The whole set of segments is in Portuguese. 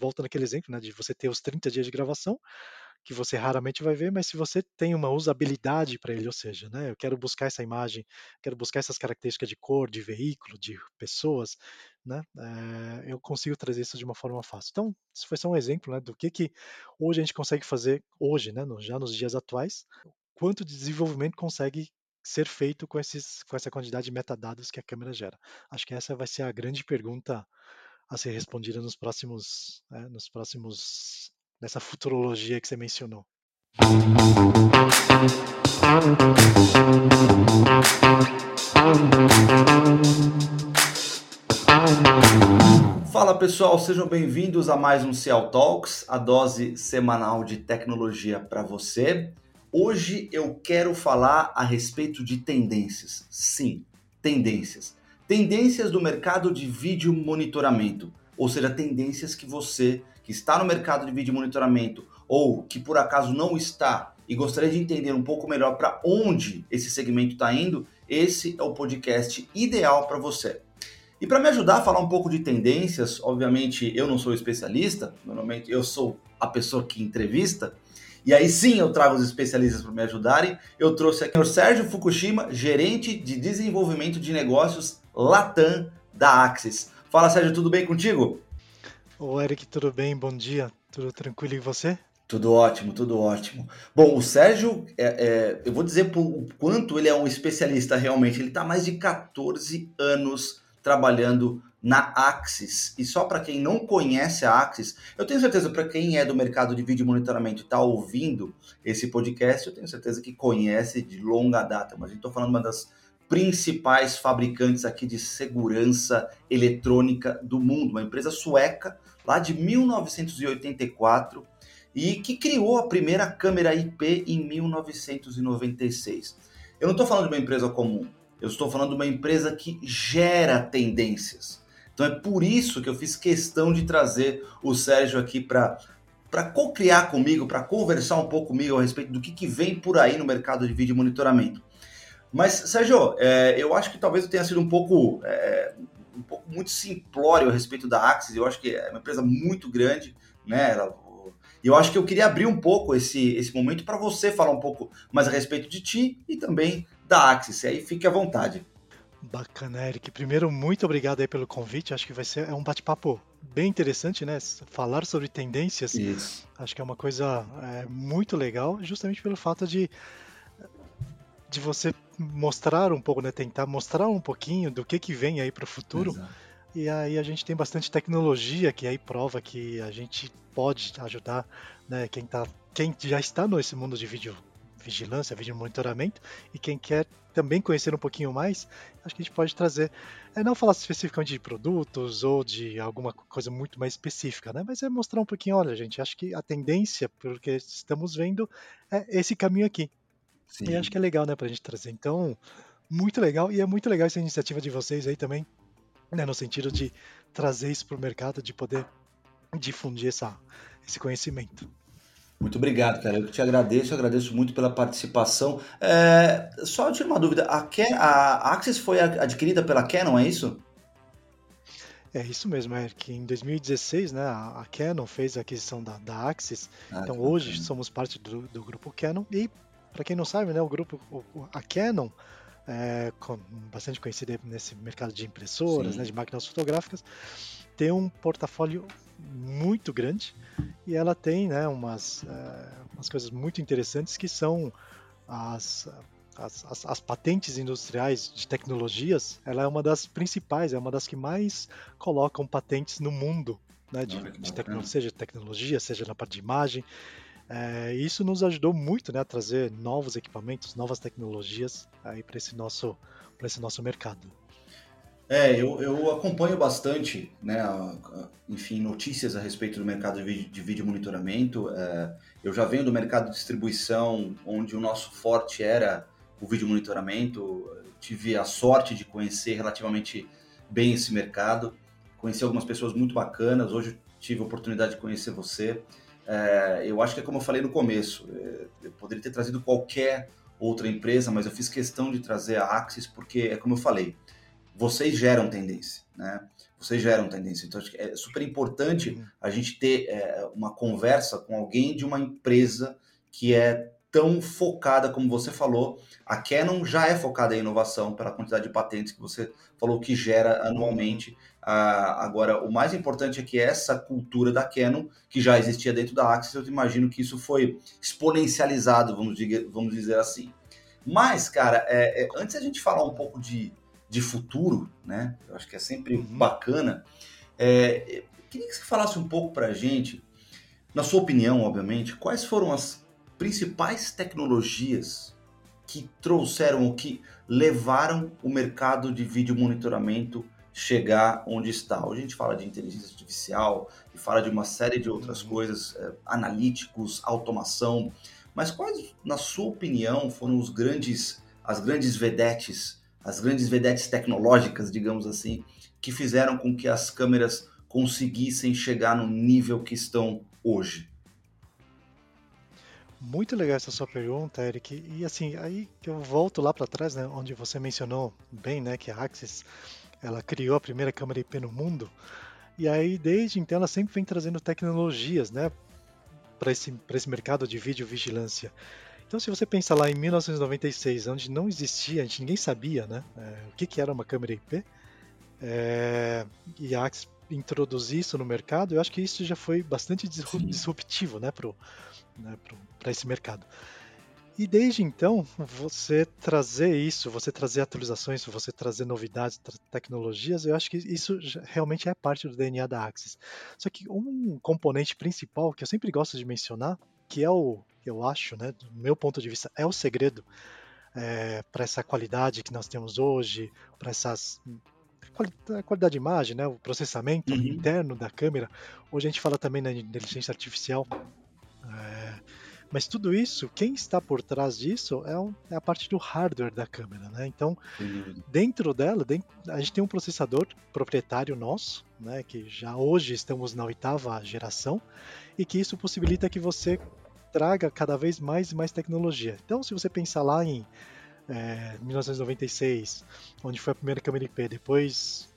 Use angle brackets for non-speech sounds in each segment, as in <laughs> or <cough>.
volta naquele exemplo, né, de você ter os 30 dias de gravação, que você raramente vai ver, mas se você tem uma usabilidade para ele, ou seja, né, eu quero buscar essa imagem, quero buscar essas características de cor, de veículo, de pessoas, né, é, eu consigo trazer isso de uma forma fácil. Então, isso foi só um exemplo né, do que, que hoje a gente consegue fazer, hoje, né, já nos dias atuais, quanto de desenvolvimento consegue ser feito com, esses, com essa quantidade de metadados que a câmera gera. Acho que essa vai ser a grande pergunta a ser respondida nos próximos, né, nos próximos nessa futurologia que você mencionou. Fala pessoal, sejam bem-vindos a mais um Cial Talks, a dose semanal de tecnologia para você. Hoje eu quero falar a respeito de tendências. Sim, tendências. Tendências do mercado de vídeo monitoramento, ou seja, tendências que você que está no mercado de vídeo monitoramento ou que por acaso não está e gostaria de entender um pouco melhor para onde esse segmento está indo, esse é o podcast ideal para você. E para me ajudar a falar um pouco de tendências, obviamente eu não sou especialista, normalmente eu sou a pessoa que entrevista, e aí sim eu trago os especialistas para me ajudarem. Eu trouxe aqui o Sérgio Fukushima, gerente de desenvolvimento de negócios Latam da Axis. Fala Sérgio, tudo bem contigo? Ô Eric, tudo bem? Bom dia. Tudo tranquilo e você? Tudo ótimo, tudo ótimo. Bom, o Sérgio, é, é, eu vou dizer o quanto ele é um especialista realmente. Ele está mais de 14 anos trabalhando na Axis. E só para quem não conhece a Axis, eu tenho certeza para quem é do mercado de vídeo monitoramento e está ouvindo esse podcast, eu tenho certeza que conhece de longa data. Mas estou falando de uma das principais fabricantes aqui de segurança eletrônica do mundo, uma empresa sueca lá de 1984 e que criou a primeira câmera IP em 1996. Eu não estou falando de uma empresa comum, eu estou falando de uma empresa que gera tendências. Então é por isso que eu fiz questão de trazer o Sérgio aqui para para co-criar comigo, para conversar um pouco comigo a respeito do que, que vem por aí no mercado de vídeo monitoramento. Mas, Sérgio, é, eu acho que talvez eu tenha sido um pouco, é, um pouco muito simplório a respeito da Axis. Eu acho que é uma empresa muito grande, né? E eu acho que eu queria abrir um pouco esse, esse momento para você falar um pouco mais a respeito de ti e também da Axis. E aí fique à vontade. Bacana, Eric. Primeiro, muito obrigado aí pelo convite. Acho que vai ser é um bate-papo bem interessante, né? Falar sobre tendências. Isso. Acho que é uma coisa é, muito legal, justamente pelo fato de de você mostrar um pouco, né? Tentar mostrar um pouquinho do que que vem aí para o futuro. Exato. E aí a gente tem bastante tecnologia que aí prova que a gente pode ajudar, né? Quem tá, quem já está nesse mundo de vídeo vigilância, vídeo monitoramento, e quem quer também conhecer um pouquinho mais, acho que a gente pode trazer, é não falar especificamente de produtos ou de alguma coisa muito mais específica, né? Mas é mostrar um pouquinho, olha, gente, acho que a tendência, porque estamos vendo, é esse caminho aqui. Sim. E acho que é legal, né, pra gente trazer. Então, muito legal, e é muito legal essa iniciativa de vocês aí também, né, no sentido de trazer isso para o mercado, de poder difundir essa, esse conhecimento. Muito obrigado, cara. Eu te agradeço, eu agradeço muito pela participação. É, só eu tiro uma dúvida: a, Ken, a Axis foi adquirida pela Canon, é isso? É isso mesmo, é que em 2016, né, a Canon fez a aquisição da, da Axis. Ah, então hoje bacana. somos parte do, do grupo Canon e para quem não sabe, né, o grupo, a Canon, é, bastante conhecida nesse mercado de impressoras, né, de máquinas fotográficas, tem um portfólio muito grande e ela tem né, umas, é, umas coisas muito interessantes que são as, as, as, as, patentes industriais de tecnologias. Ela é uma das principais, é uma das que mais colocam patentes no mundo, né, de, de tecnologia, seja tecnologia, seja na parte de imagem. É, isso nos ajudou muito né, a trazer novos equipamentos, novas tecnologias para esse, nosso, esse nosso mercado. É, eu, eu acompanho bastante, né, enfim, notícias a respeito do mercado de vídeo, de vídeo monitoramento. É, eu já venho do mercado de distribuição, onde o nosso forte era o vídeo monitoramento. Tive a sorte de conhecer relativamente bem esse mercado, conheci algumas pessoas muito bacanas. Hoje tive a oportunidade de conhecer você. É, eu acho que é como eu falei no começo, é, eu poderia ter trazido qualquer outra empresa, mas eu fiz questão de trazer a Axis porque, é como eu falei, vocês geram tendência, né? Vocês geram tendência. Então, acho que é super importante uhum. a gente ter é, uma conversa com alguém de uma empresa que é tão focada como você falou. A Canon já é focada em inovação pela quantidade de patentes que você falou que gera anualmente. Ah, agora, o mais importante é que essa cultura da Canon, que já existia dentro da Axis, eu imagino que isso foi exponencializado, vamos dizer, vamos dizer assim. Mas, cara, é, é, antes a gente falar um pouco de, de futuro, né? Eu acho que é sempre uhum. bacana. É, queria que você falasse um pouco para a gente, na sua opinião, obviamente, quais foram as principais tecnologias que trouxeram ou que levaram o mercado de vídeo monitoramento chegar onde está. Hoje a gente fala de inteligência artificial e fala de uma série de outras uhum. coisas, é, analíticos, automação. Mas quais, na sua opinião, foram os grandes, as grandes vedetes as grandes vedetes tecnológicas, digamos assim, que fizeram com que as câmeras conseguissem chegar no nível que estão hoje? Muito legal essa sua pergunta, Eric. E assim, aí que eu volto lá para trás, né, onde você mencionou bem, né, que a Axis ela criou a primeira câmera IP no mundo. E aí desde então ela sempre vem trazendo tecnologias, né, para esse para esse mercado de vídeo vigilância. Então, se você pensar lá em 1996, onde não existia, a gente ninguém sabia, né, é, o que, que era uma câmera IP, é, e a Axis introduzir isso no mercado, eu acho que isso já foi bastante disruptivo, né, para né, esse mercado. E desde então, você trazer isso, você trazer atualizações, você trazer novidades, tecnologias, eu acho que isso realmente é parte do DNA da Axis. Só que um componente principal que eu sempre gosto de mencionar, que é o eu acho, né, do meu ponto de vista, é o segredo é, para essa qualidade que nós temos hoje, para essas a qualidade de imagem, né, o processamento uhum. interno da câmera. Hoje a gente fala também na inteligência artificial. É, mas tudo isso, quem está por trás disso é, um, é, a parte do hardware da câmera, né? Então, uhum. dentro dela, dentro, a gente tem um processador proprietário nosso, né? Que já hoje estamos na oitava geração e que isso possibilita que você traga cada vez mais e mais tecnologia. Então, se você pensar lá em é, 1996, onde foi a primeira câmera IP, depois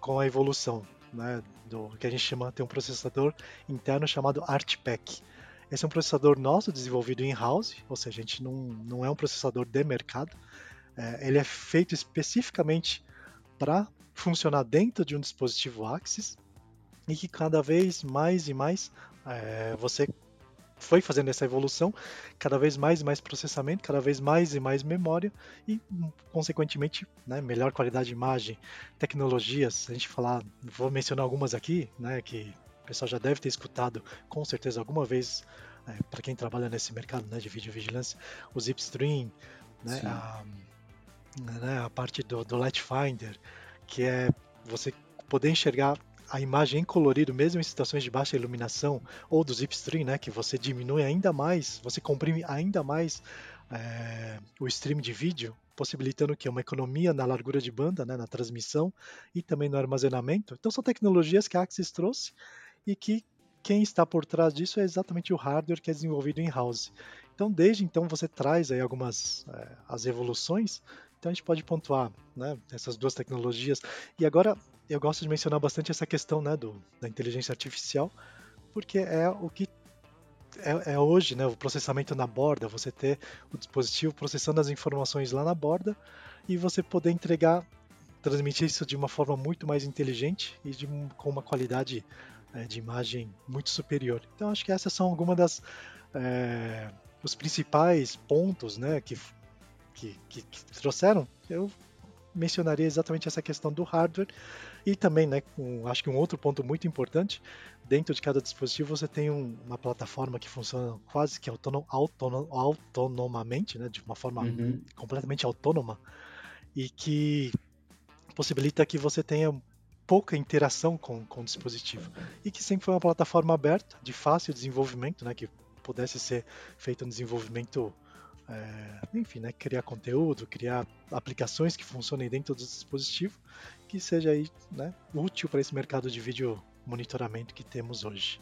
com a evolução né, do que a gente chama, tem um processador interno chamado ArtPack. Esse é um processador nosso desenvolvido in-house, ou seja, a gente não, não é um processador de mercado. É, ele é feito especificamente para funcionar dentro de um dispositivo Axis e que cada vez mais e mais é, você foi fazendo essa evolução, cada vez mais e mais processamento, cada vez mais e mais memória e, consequentemente, né, melhor qualidade de imagem, tecnologias. A gente falar, vou mencionar algumas aqui, né, que o pessoal já deve ter escutado com certeza alguma vez, é, para quem trabalha nesse mercado né, de videovigilância, o Zipstream, né, a, né, a parte do, do Light Finder, que é você poder enxergar a imagem em colorido, mesmo em situações de baixa iluminação, ou do Zipstream, né, que você diminui ainda mais, você comprime ainda mais é, o stream de vídeo, possibilitando que uma economia na largura de banda, né, na transmissão e também no armazenamento. Então são tecnologias que a Axis trouxe e que quem está por trás disso é exatamente o hardware que é desenvolvido em house. Então desde então você traz aí algumas é, as evoluções. Então a gente pode pontuar né, essas duas tecnologias. E agora eu gosto de mencionar bastante essa questão né, do, da inteligência artificial, porque é o que é, é, hoje, né, o processamento na borda, você ter o dispositivo processando as informações lá na borda e você poder entregar, transmitir isso de uma forma muito mais inteligente e de, com uma qualidade é, de imagem muito superior. Então acho que essas são algumas das é, os principais pontos, né, que, que, que, que trouxeram. Eu mencionaria exatamente essa questão do hardware e também, né, um, acho que um outro ponto muito importante, dentro de cada dispositivo você tem um, uma plataforma que funciona quase que autonom, autonom, autonomamente, né, de uma forma uhum. completamente autônoma e que possibilita que você tenha pouca interação com, com o dispositivo. E que sempre foi uma plataforma aberta, de fácil desenvolvimento, né, que pudesse ser feito um desenvolvimento é, enfim, né, criar conteúdo, criar aplicações que funcionem dentro do dispositivo, que seja aí, né, útil para esse mercado de vídeo monitoramento que temos hoje.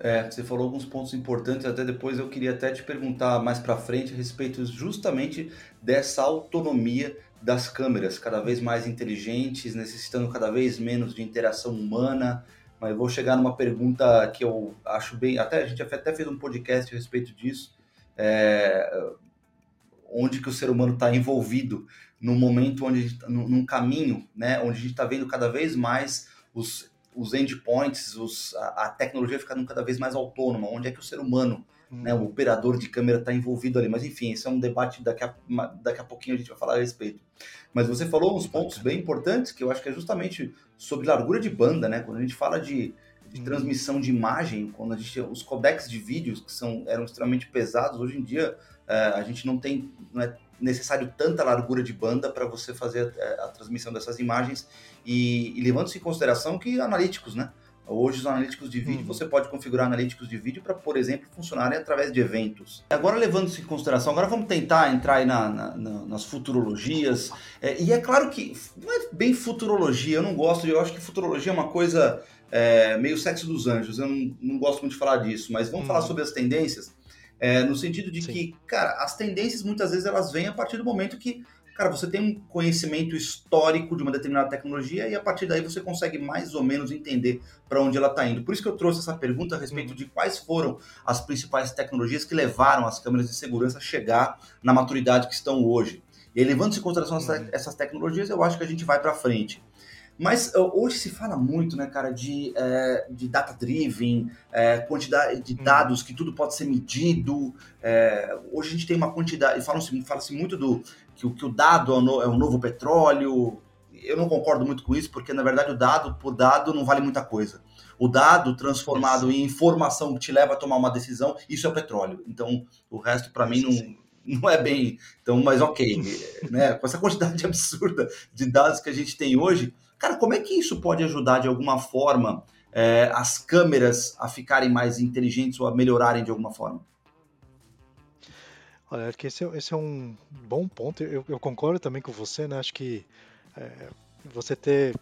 É, você falou alguns pontos importantes, até depois eu queria até te perguntar mais para frente a respeito justamente dessa autonomia das câmeras, cada vez mais inteligentes, necessitando cada vez menos de interação humana. Mas vou chegar numa pergunta que eu acho bem. Até a gente até fez um podcast a respeito disso. É, onde que o ser humano está envolvido no momento onde tá, num caminho, né, onde a gente está vendo cada vez mais os, os endpoints, os, a, a, tecnologia ficando cada vez mais autônoma, onde é que o ser humano, hum. né, o operador de câmera está envolvido ali. Mas enfim, esse é um debate daqui a, daqui a pouquinho a gente vai falar a respeito. Mas você falou uns pontos bem importantes que eu acho que é justamente sobre largura de banda, né? Quando a gente fala de, de hum. transmissão de imagem, quando a gente os codecs de vídeos que são eram extremamente pesados, hoje em dia uh, a gente não tem não é necessário tanta largura de banda para você fazer a, a, transmissão dessas imagens e, e levando-se em consideração que analíticos, né? Hoje os analíticos de vídeo, uhum. você pode configurar analíticos de vídeo para, por exemplo, funcionarem através de eventos. Agora, levando-se em consideração, agora vamos tentar entrar aí na, na, na, nas futurologias. É, e é claro que não é bem futurologia, eu não gosto, eu acho que futurologia é uma coisa é, meio sexo dos anjos, eu não, não, gosto muito de falar disso, mas vamos uhum. falar sobre as tendências. É, no sentido de Sim. que, cara, as tendências muitas vezes elas vêm a partir do momento que, cara, você tem um conhecimento histórico de uma determinada tecnologia e a partir daí você consegue mais ou menos entender para onde ela está indo. Por isso que eu trouxe essa pergunta a respeito de quais foram as principais tecnologias que levaram as câmeras de segurança a chegar na maturidade que estão hoje. E aí, levando-se em consideração uhum. essas tecnologias, eu acho que a gente vai para frente. Mas uh, hoje se fala muito, né, cara, de, é, de data-driven, é, quantidade de hum. dados, que tudo pode ser medido. É, hoje a gente tem uma quantidade, fala-se fala muito do que, que o dado é o, no, é o novo petróleo. Eu não concordo muito com isso, porque na verdade o dado por dado não vale muita coisa. O dado transformado isso. em informação que te leva a tomar uma decisão, isso é o petróleo. Então, o resto para mim não, não é bem. Então, mas ok, <laughs> né? Com essa quantidade <laughs> absurda de dados que a gente tem hoje, Cara, como é que isso pode ajudar de alguma forma é, as câmeras a ficarem mais inteligentes ou a melhorarem de alguma forma? Olha, acho que esse é, esse é um bom ponto. Eu, eu, concordo também com você, né? Acho que é, você ter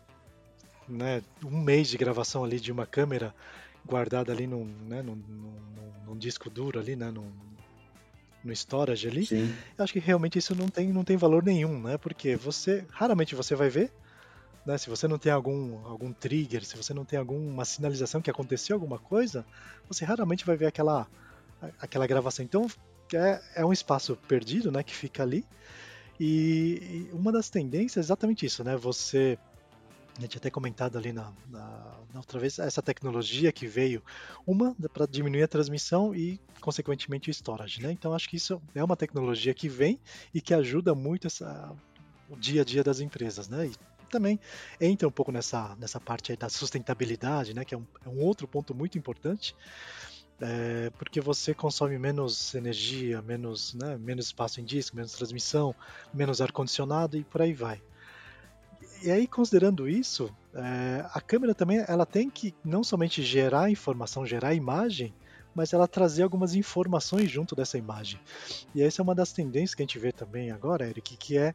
né, um mês de gravação ali de uma câmera guardada ali num, né, num, num, num disco duro ali, né? Num, no storage ali, Sim. eu acho que realmente isso não tem, não tem valor nenhum, né? Porque você raramente você vai ver, né? Se você não tem algum, algum trigger, se você não tem alguma sinalização que aconteceu alguma coisa, você raramente vai ver aquela, aquela gravação. Então é, é um espaço perdido né, que fica ali. E, e uma das tendências é exatamente isso, né? Você a gente até comentado ali na, na, na, outra vez essa tecnologia que veio, uma para diminuir a transmissão e consequentemente o storage, né? Então acho que isso é uma tecnologia que vem e que ajuda muito essa, o dia a dia das empresas, né? E também entra um pouco nessa, nessa parte da sustentabilidade, né, que é um, é um outro ponto muito importante, é, porque você consome menos energia, menos, né, menos espaço em disco, menos transmissão, menos ar-condicionado e por aí vai. E aí, considerando isso, é, a câmera também ela tem que não somente gerar informação, gerar imagem, mas ela trazer algumas informações junto dessa imagem. E essa é uma das tendências que a gente vê também agora, Eric, que é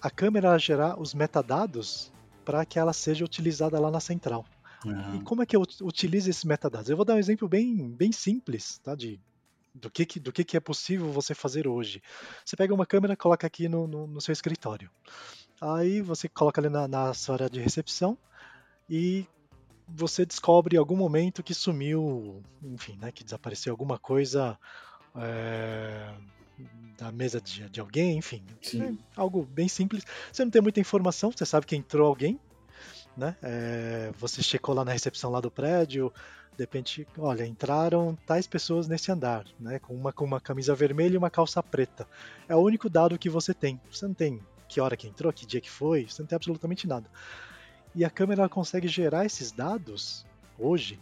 a câmera gerar os metadados para que ela seja utilizada lá na central. Uhum. E como é que eu utilizo esses metadados? Eu vou dar um exemplo bem, bem simples, tá? De, do que, que, do que, que é possível você fazer hoje. Você pega uma câmera, coloca aqui no, no, no seu escritório. Aí você coloca ali na, na sua área de recepção e você descobre em algum momento que sumiu, enfim, né, que desapareceu alguma coisa é, da mesa de, de alguém, enfim. É algo bem simples. Você não tem muita informação, você sabe que entrou alguém, né? É, você checou lá na recepção lá do prédio, de repente, olha, entraram tais pessoas nesse andar, né? Com uma, com uma camisa vermelha e uma calça preta. É o único dado que você tem. Você não tem que hora que entrou, que dia que foi, você não tem absolutamente nada. E a câmera consegue gerar esses dados hoje.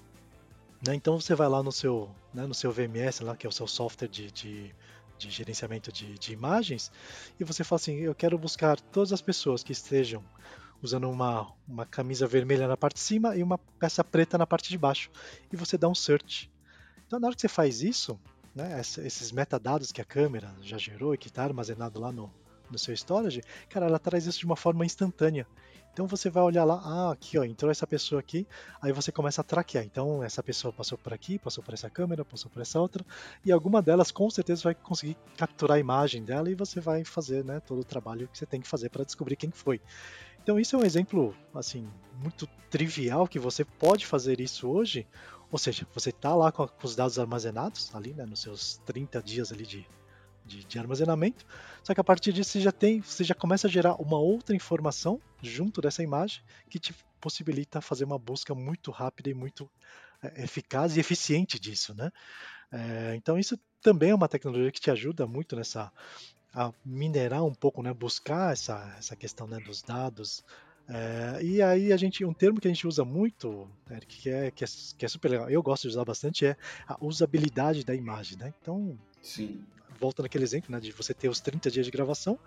Né? Então você vai lá no seu, né, no seu VMS, lá, que é o seu software de, de de gerenciamento de, de imagens, e você fala assim: eu quero buscar todas as pessoas que estejam usando uma, uma camisa vermelha na parte de cima e uma peça preta na parte de baixo, e você dá um search. Então, na hora que você faz isso, né, esses metadados que a câmera já gerou e que está armazenado lá no, no seu storage, cara, ela traz isso de uma forma instantânea. Então você vai olhar lá, ah, aqui ó, entrou essa pessoa aqui, aí você começa a traquear. Então essa pessoa passou por aqui, passou por essa câmera, passou por essa outra, e alguma delas com certeza vai conseguir capturar a imagem dela e você vai fazer né, todo o trabalho que você tem que fazer para descobrir quem foi. Então isso é um exemplo assim muito trivial que você pode fazer isso hoje, ou seja, você está lá com, os dados armazenados ali, né, nos seus 30 dias ali de, de, de, armazenamento, só que a partir disso você já tem, você já começa a gerar uma outra informação junto dessa imagem que te possibilita fazer uma busca muito rápida e muito é, eficaz e eficiente disso, né? É, então isso também é uma tecnologia que te ajuda muito nessa a minerar um pouco, né, buscar essa, essa questão né, dos dados. É, e aí a gente, um termo que a gente usa muito, Eric, que é, que é, que é super legal, eu gosto de usar bastante, é a usabilidade da imagem, né? Então, Sim. volta naquele exemplo, né, de você ter os 30 dias de gravação,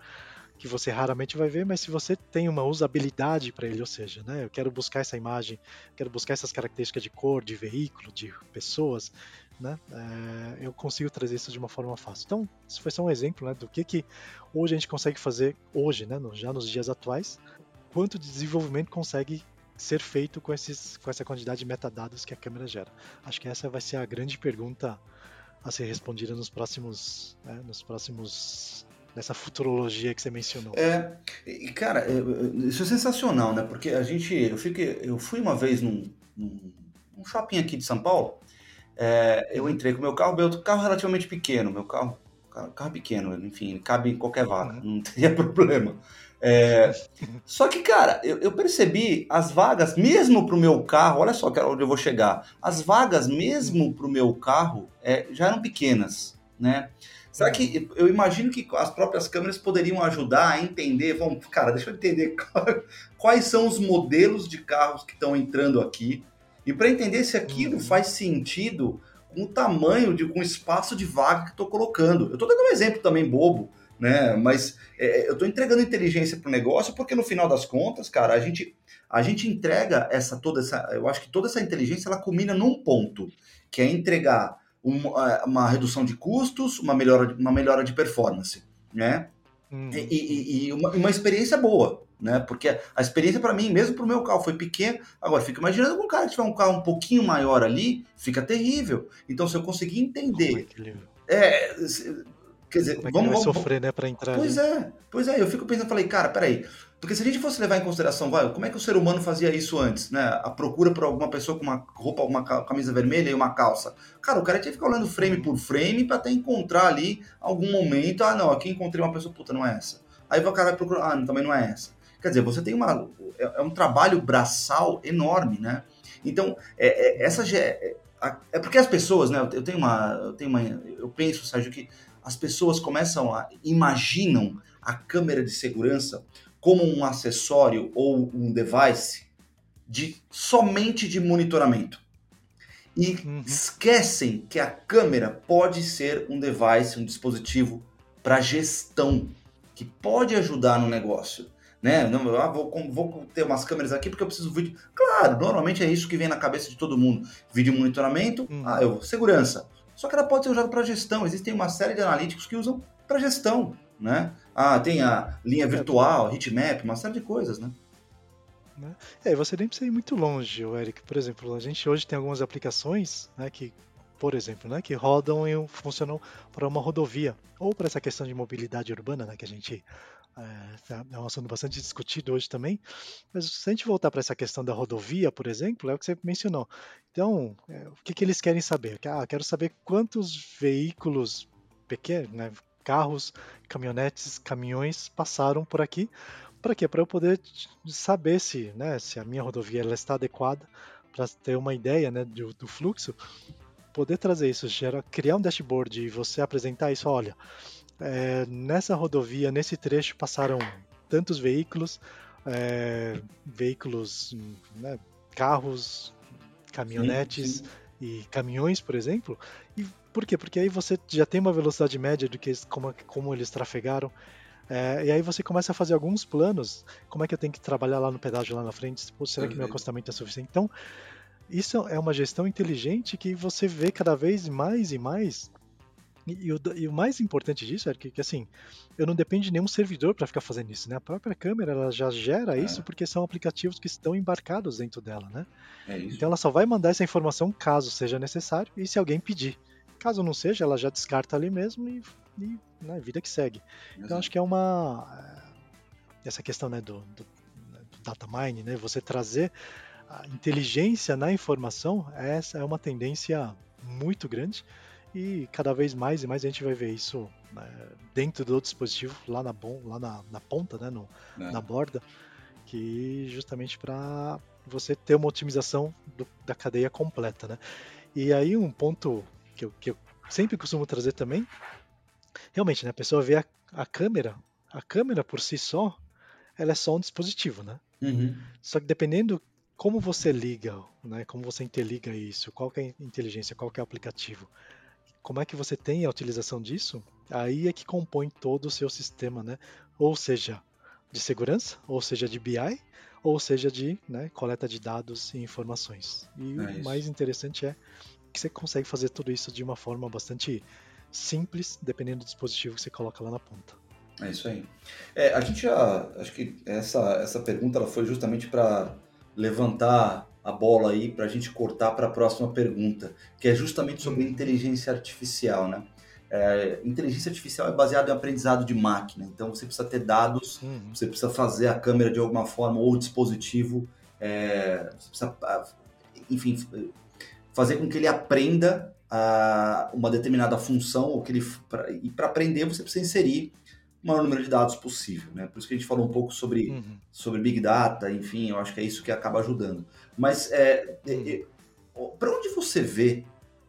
que você raramente vai ver, mas se você tem uma usabilidade para ele, ou seja, né, eu quero buscar essa imagem, quero buscar essas características de cor, de veículo, de pessoas, né, é, eu consigo trazer isso de uma forma fácil. Então, isso foi só um exemplo né, do que, que hoje a gente consegue fazer, hoje, né, já nos dias atuais, quanto de desenvolvimento consegue ser feito com, esses, com essa quantidade de metadados que a câmera gera. Acho que essa vai ser a grande pergunta a ser respondida nos próximos, né, nos próximos nessa futurologia que você mencionou. É, e cara, isso é sensacional, né? Porque a gente, eu, fiquei, eu fui uma vez num, num shopping aqui de São Paulo, é, eu entrei com meu carro, meu carro relativamente pequeno, meu carro, carro pequeno, enfim, cabe em qualquer vaga, uhum. não <laughs> teria problema. É, só que, cara, eu, eu, percebi as vagas, mesmo para o meu carro, olha só onde eu vou chegar, as vagas mesmo para o meu carro é, já eram pequenas, né? Será que eu imagino que as próprias câmeras poderiam ajudar a entender? Vamos, cara, deixa eu entender <laughs> quais são os modelos de carros que estão entrando aqui e para entender se aquilo uhum. faz sentido com o tamanho de com o espaço de vaga que estou colocando. Eu estou dando um exemplo também bobo, né? Mas é, eu estou entregando inteligência para o negócio porque no final das contas, cara, a gente a gente entrega essa toda essa, eu acho que toda essa inteligência ela culmina num ponto, que é entregar uma, é, uma redução de custos, uma melhora, uma melhora de performance, né? Uhum. E, e, e uma, uma, experiência boa, né? Porque a experiência para mim, mesmo para o meu carro, foi pequena. Agora, fica imaginando que um cara que tiver um carro um pouquinho maior ali, fica terrível. Então, se eu conseguir entender. É, quer dizer, Como é que vamos, vai vamos, sofrer, né, para entrar. Pois ali. é, pois é. Eu fico pensando, falei, cara, peraí. Porque se a gente fosse levar em consideração, vai, como é que o ser humano fazia isso antes, né? A procura por alguma pessoa com uma roupa, uma camisa vermelha e uma calça. Cara, o cara tinha que ficar olhando frame por frame para até encontrar ali algum momento. Ah, não, aqui encontrei uma pessoa, puta, não é essa. Aí o cara vai procurar, ah, também não é essa. Quer dizer, você tem uma. É, é um trabalho braçal enorme, né? Então, é, é essa. É, é porque as pessoas, né? Eu tenho uma. Eu tenho uma. Eu penso, Sérgio, que as pessoas começam a. imaginam a câmera de segurança como um acessório ou um device de somente de monitoramento. E uhum. esquecem que a câmera pode ser um device, um dispositivo para gestão, que pode ajudar no negócio. Né? Não, ah, vou, vou, ter umas câmeras aqui porque eu preciso de vídeo. Claro, normalmente é isso que vem na cabeça de todo mundo. Vídeo monitoramento, uhum. ah, eu, segurança. Só que ela pode ser usada para gestão. Existem uma série de analíticos que usam para gestão né? Ah, tem a linha virtual, heatmap, uma série de coisas, né? né? É, você nem precisa ir muito longe, Eric. Por exemplo, a gente hoje tem algumas aplicações né, que, por exemplo, né, que rodam e funcionam para uma rodovia ou para essa questão de mobilidade urbana, né, que a gente é, é um assunto bastante discutido hoje também. Mas se a gente voltar para essa questão da rodovia, por exemplo, é o que você mencionou. Então, é, o que, que eles querem saber? Ah, quero saber quantos veículos pequenos, né, carros, caminhonetes, caminhões passaram por aqui. Para quê? Para eu poder saber se, né, se a minha rodovia ela está adequada, para ter uma ideia né, do, do fluxo, poder trazer isso, gerar, criar um dashboard e você apresentar isso, olha, é, nessa rodovia, nesse trecho passaram tantos veículos, é, veículos, né, carros, caminhonetes sim, sim. e caminhões, por exemplo, e por quê? Porque aí você já tem uma velocidade média do que como, como eles trafegaram. É, e aí você começa a fazer alguns planos. Como é que eu tenho que trabalhar lá no pedágio lá na frente? Pô, será que meu acostamento é suficiente? Então, isso é uma gestão inteligente que você vê cada vez mais e mais E, o, e o mais importante disso é que, que, assim, eu não dependo de nenhum servidor para ficar fazendo isso, né? A própria câmera ela já gera é. isso porque são aplicativos que estão embarcados dentro dela, né? É então ela só vai mandar essa informação caso seja necessário e se alguém pedir. Caso não seja, ela já descarta ali mesmo e, e né, vida que segue. Exato. Então acho que é uma eh, essa questão né, do, do, do data mine, né? Você trazer a inteligência na informação, essa é uma tendência muito grande e cada vez mais e mais a gente vai ver isso né, dentro do dispositivo, lá na, bom, lá na, na ponta, né, no, é. na borda, que justamente para você ter uma otimização do, da cadeia completa. Né? E aí um ponto que eu, que eu sempre costumo trazer também, realmente, né, a pessoa vê a, a câmera, a câmera por si só, ela é só um dispositivo, né? Uhum. Só que dependendo como você liga, né, como você interliga isso, qual é a inteligência, qual é o aplicativo, como é que você tem a utilização disso, aí é que compõe todo o seu sistema, né? Ou seja, de segurança, ou seja, de BI, ou seja, de né, coleta de dados e informações. E é o mais interessante é que você consegue fazer tudo isso de uma forma bastante simples, dependendo do dispositivo que você coloca lá na ponta. É isso aí. É, a gente já, acho que essa, essa pergunta ela foi justamente para levantar a bola aí para a gente cortar para a próxima pergunta, que é justamente sobre inteligência artificial, né? É, inteligência artificial é baseada em aprendizado de máquina, então você precisa ter dados, uhum. você precisa fazer a câmera de alguma forma ou o dispositivo, é, você precisa, ah, enfim, fazer com que ele aprenda a, uma determinada função, ou que ele, e para aprender você precisa inserir maior número de dados possível, né? Por isso que a gente falou um pouco sobre, uhum. sobre Big Data, enfim, eu acho que é isso que acaba ajudando. Mas é, é, é para onde você vê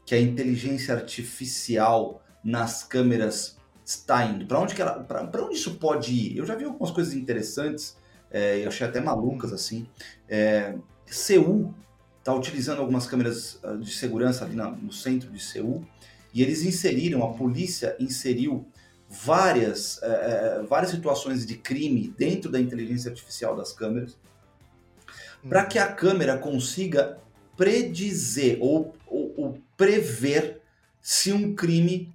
que a inteligência artificial nas câmeras está indo? Para onde, que ela, onde isso pode ir? Eu já vi algumas coisas interessantes, é, eu achei até malucas assim. É, Seul está utilizando algumas câmeras ah, de segurança ali na, no centro de Seul e eles inseriram, a polícia inseriu várias, é, várias situações de crime dentro da inteligência artificial das câmeras para que a câmera consiga predizer ou, ou, ou, prever se um crime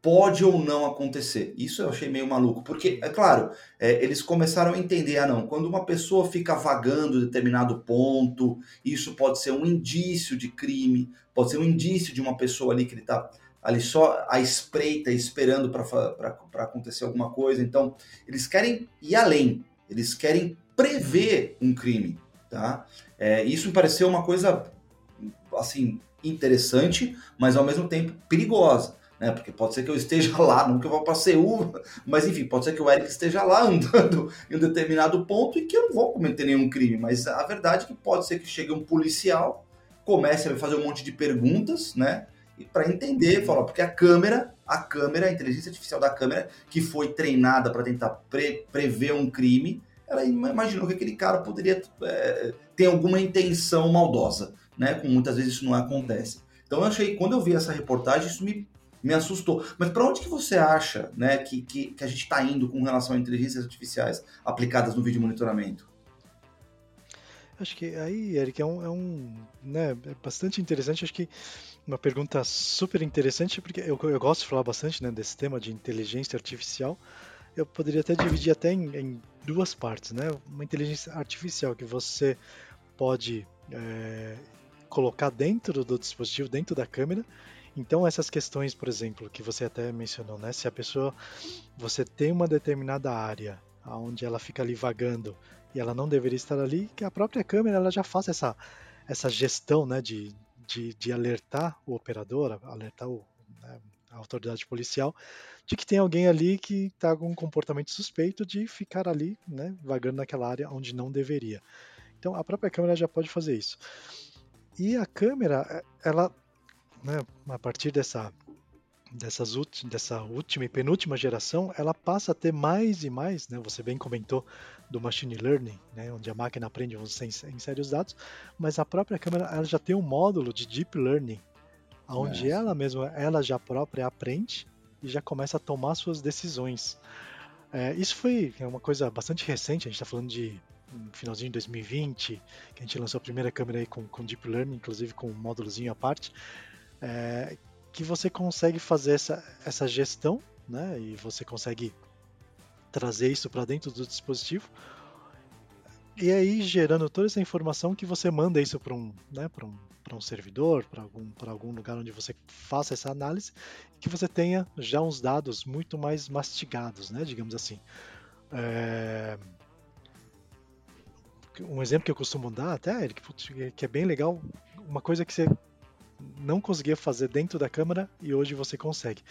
pode ou não acontecer. Isso eu achei meio maluco, porque, é claro, é, eles começaram a entender, ah não, quando uma pessoa fica vagando em determinado ponto, isso pode ser um indício de crime, pode ser um indício de uma pessoa ali que ele está ali só à espreita, esperando para acontecer alguma coisa. Então, eles querem ir além, eles querem prever um crime. Tá? É, isso me pareceu uma coisa assim interessante, mas ao mesmo tempo perigosa. Né? Porque pode ser que eu esteja <laughs> lá, não que eu vá para Seul, mas enfim, pode ser que o Eric esteja lá <laughs> andando em um determinado ponto e que eu não vou cometer nenhum crime. Mas a verdade é que pode ser que chegue um policial, comece a fazer um monte de perguntas, né? E para entender, falar, porque a câmera, a câmera, a inteligência artificial da câmera, que foi treinada para tentar pre prever um crime, ela imaginou que aquele cara poderia é, ter alguma intenção maldosa, né? Como muitas vezes isso não acontece. Então eu achei, quando eu vi essa reportagem, isso me, me assustou. Mas para onde que você acha né, que, que, que a gente está indo com relação a inteligências artificiais aplicadas no vídeo monitoramento? Acho que aí, Eric, é um, é um né, é bastante interessante. Acho que uma pergunta super interessante, porque eu, eu gosto de falar bastante né, desse tema de inteligência artificial eu poderia até dividir até em, em duas partes, né? Uma inteligência artificial que você pode é, colocar dentro do dispositivo, dentro da câmera. Então essas questões, por exemplo, que você até mencionou, né? Se a pessoa, você tem uma determinada área onde ela fica ali vagando e ela não deveria estar ali, que a própria câmera ela já faça essa, essa gestão, né? De, de, de alertar o operador, alertar o, né, a autoridade policial de que tem alguém ali que está com um comportamento suspeito de ficar ali, né, vagando naquela área onde não deveria. Então a própria câmera já pode fazer isso. E a câmera, é, ela, né, a partir dessa dessas dessa última e penúltima geração, ela passa a ter mais e mais, né? Você bem comentou do machine learning, né? Onde a máquina aprende você insere os dados, mas a própria câmera ela já tem um módulo de deep learning, onde é. ela mesma, ela já própria aprende e já começa a tomar suas decisões. É, isso foi é uma coisa bastante recente, a gente está falando de finalzinho de 2020, que a gente lançou a primeira câmera aí com, com Deep Learning, inclusive com um módulozinho à parte, é, que você consegue fazer essa, essa gestão, né? E você consegue trazer isso para dentro do dispositivo. E aí gerando toda essa informação que você manda isso para um, né, um, um servidor, para algum, algum lugar onde você faça essa análise, que você tenha já uns dados muito mais mastigados, né, digamos assim. É... Um exemplo que eu costumo dar até, que é bem legal, uma coisa que você não conseguia fazer dentro da câmera e hoje você consegue.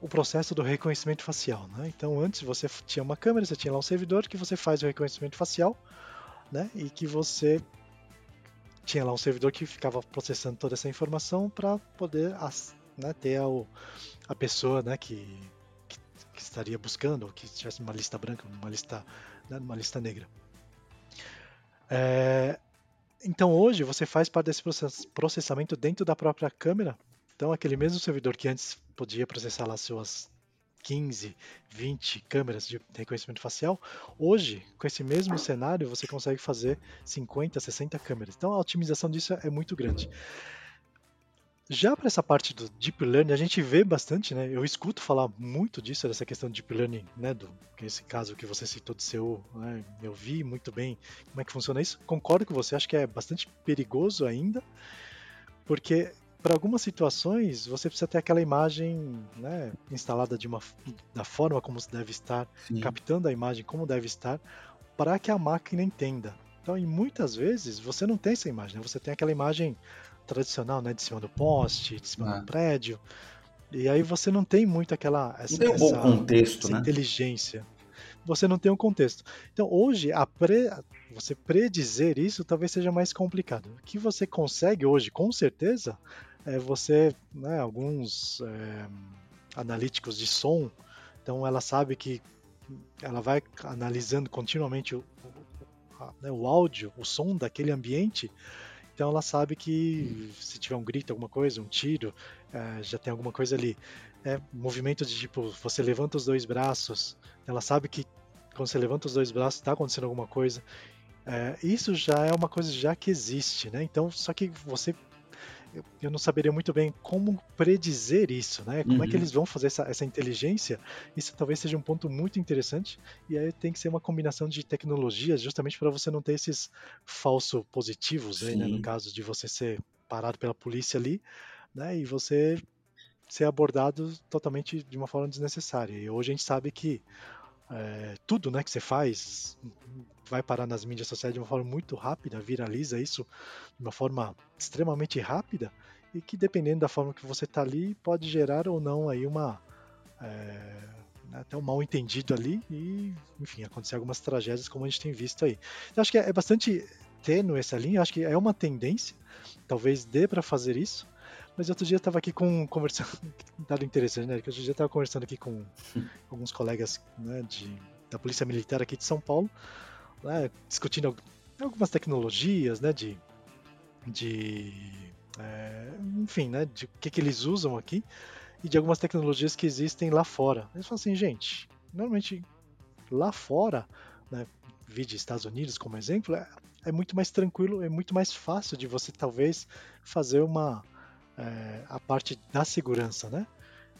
O processo do reconhecimento facial. Né? Então, antes você tinha uma câmera, você tinha lá um servidor que você faz o reconhecimento facial né? e que você tinha lá um servidor que ficava processando toda essa informação para poder né, ter a, a pessoa né, que, que, que, estaria buscando, ou que tivesse uma lista branca, uma lista, né, uma lista negra. É, então hoje você faz parte desse processamento dentro da própria câmera. Então aquele mesmo servidor que antes podia processar lá suas 15, 20 câmeras de reconhecimento facial, hoje, com esse mesmo cenário, você consegue fazer 50, 60 câmeras. Então a otimização disso é muito grande. Já para essa parte do deep learning, a gente vê bastante, né? Eu escuto falar muito disso, dessa questão do deep learning, né? Do esse caso que você citou do seu, né? eu vi muito bem como é que funciona isso. Concordo com você, acho que é bastante perigoso ainda, porque para algumas situações você precisa ter aquela imagem né, instalada de uma da forma como deve estar, Sim. captando a imagem como deve estar, para que a máquina entenda. Então, e muitas vezes você não tem essa imagem, né? você tem aquela imagem tradicional, né, de cima do poste, de cima ah. do prédio. E aí você não tem muito aquela essa, não tem um bom contexto, essa né? inteligência. Você não tem um contexto. Então hoje a pre, você predizer isso talvez seja mais complicado. O que você consegue hoje, com certeza, é você, né, alguns é, analíticos de som, então ela sabe que ela vai analisando continuamente o, o, a, né, o áudio, o som daquele ambiente então ela sabe que se tiver um grito, alguma coisa, um tiro, é, já tem alguma coisa ali. É, movimento de tipo, você levanta os dois braços, ela sabe que quando você levanta os dois braços está acontecendo alguma coisa. É, isso já é uma coisa já que existe, né? Então, só que você eu não saberia muito bem como predizer isso, né? Como uhum. é que uhum. eles vão fazer essa, essa inteligência? Isso talvez seja um ponto muito interessante. E aí tem que ser uma combinação de tecnologias, justamente para você não ter esses falsos positivos, aí, né? No caso de você ser parado pela polícia ali, né? E você ser abordado totalmente de uma forma desnecessária. E hoje a gente sabe que é, tudo né, que você faz vai parar nas mídias sociais de uma forma muito rápida, viraliza isso de uma forma extremamente rápida e que dependendo da forma que você está ali pode gerar ou não aí uma é, né, até um mal entendido ali e enfim acontecer algumas tragédias como a gente tem visto aí. Eu acho que é, é bastante tênue essa linha, acho que é uma tendência, talvez dê para fazer isso, mas outro dia eu estava aqui com conversando, <laughs> dado interessante, né? Que outro dia eu estava conversando aqui com <laughs> alguns colegas né, de, da Polícia Militar aqui de São Paulo, né, discutindo algumas tecnologias, né? De, de é, enfim, né? De o que, que eles usam aqui e de algumas tecnologias que existem lá fora. Eles falam assim, gente, normalmente lá fora, né? Vide Estados Unidos como exemplo, é, é muito mais tranquilo, é muito mais fácil de você talvez fazer uma é, a parte da segurança, né?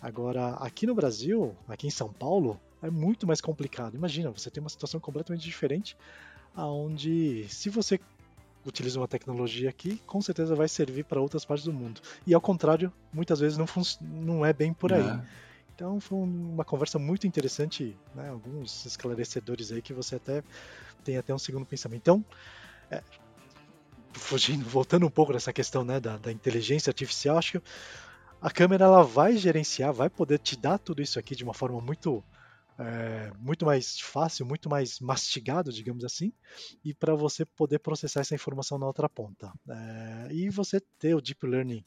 Agora, aqui no Brasil, aqui em São Paulo, é muito mais complicado. Imagina, você tem uma situação completamente diferente, aonde se você utiliza uma tecnologia aqui, com certeza vai servir para outras partes do mundo. E ao contrário, muitas vezes não, não é bem por aí. É. Então foi uma conversa muito interessante, né? alguns esclarecedores aí que você até tem até um segundo pensamento. Então, é, fugindo, voltando um pouco dessa questão né, da, da, inteligência artificial, acho que a câmera ela vai gerenciar, vai poder te dar tudo isso aqui de uma forma muito é, muito mais fácil, muito mais mastigado, digamos assim, e para você poder processar essa informação na outra ponta. É, e você ter o deep learning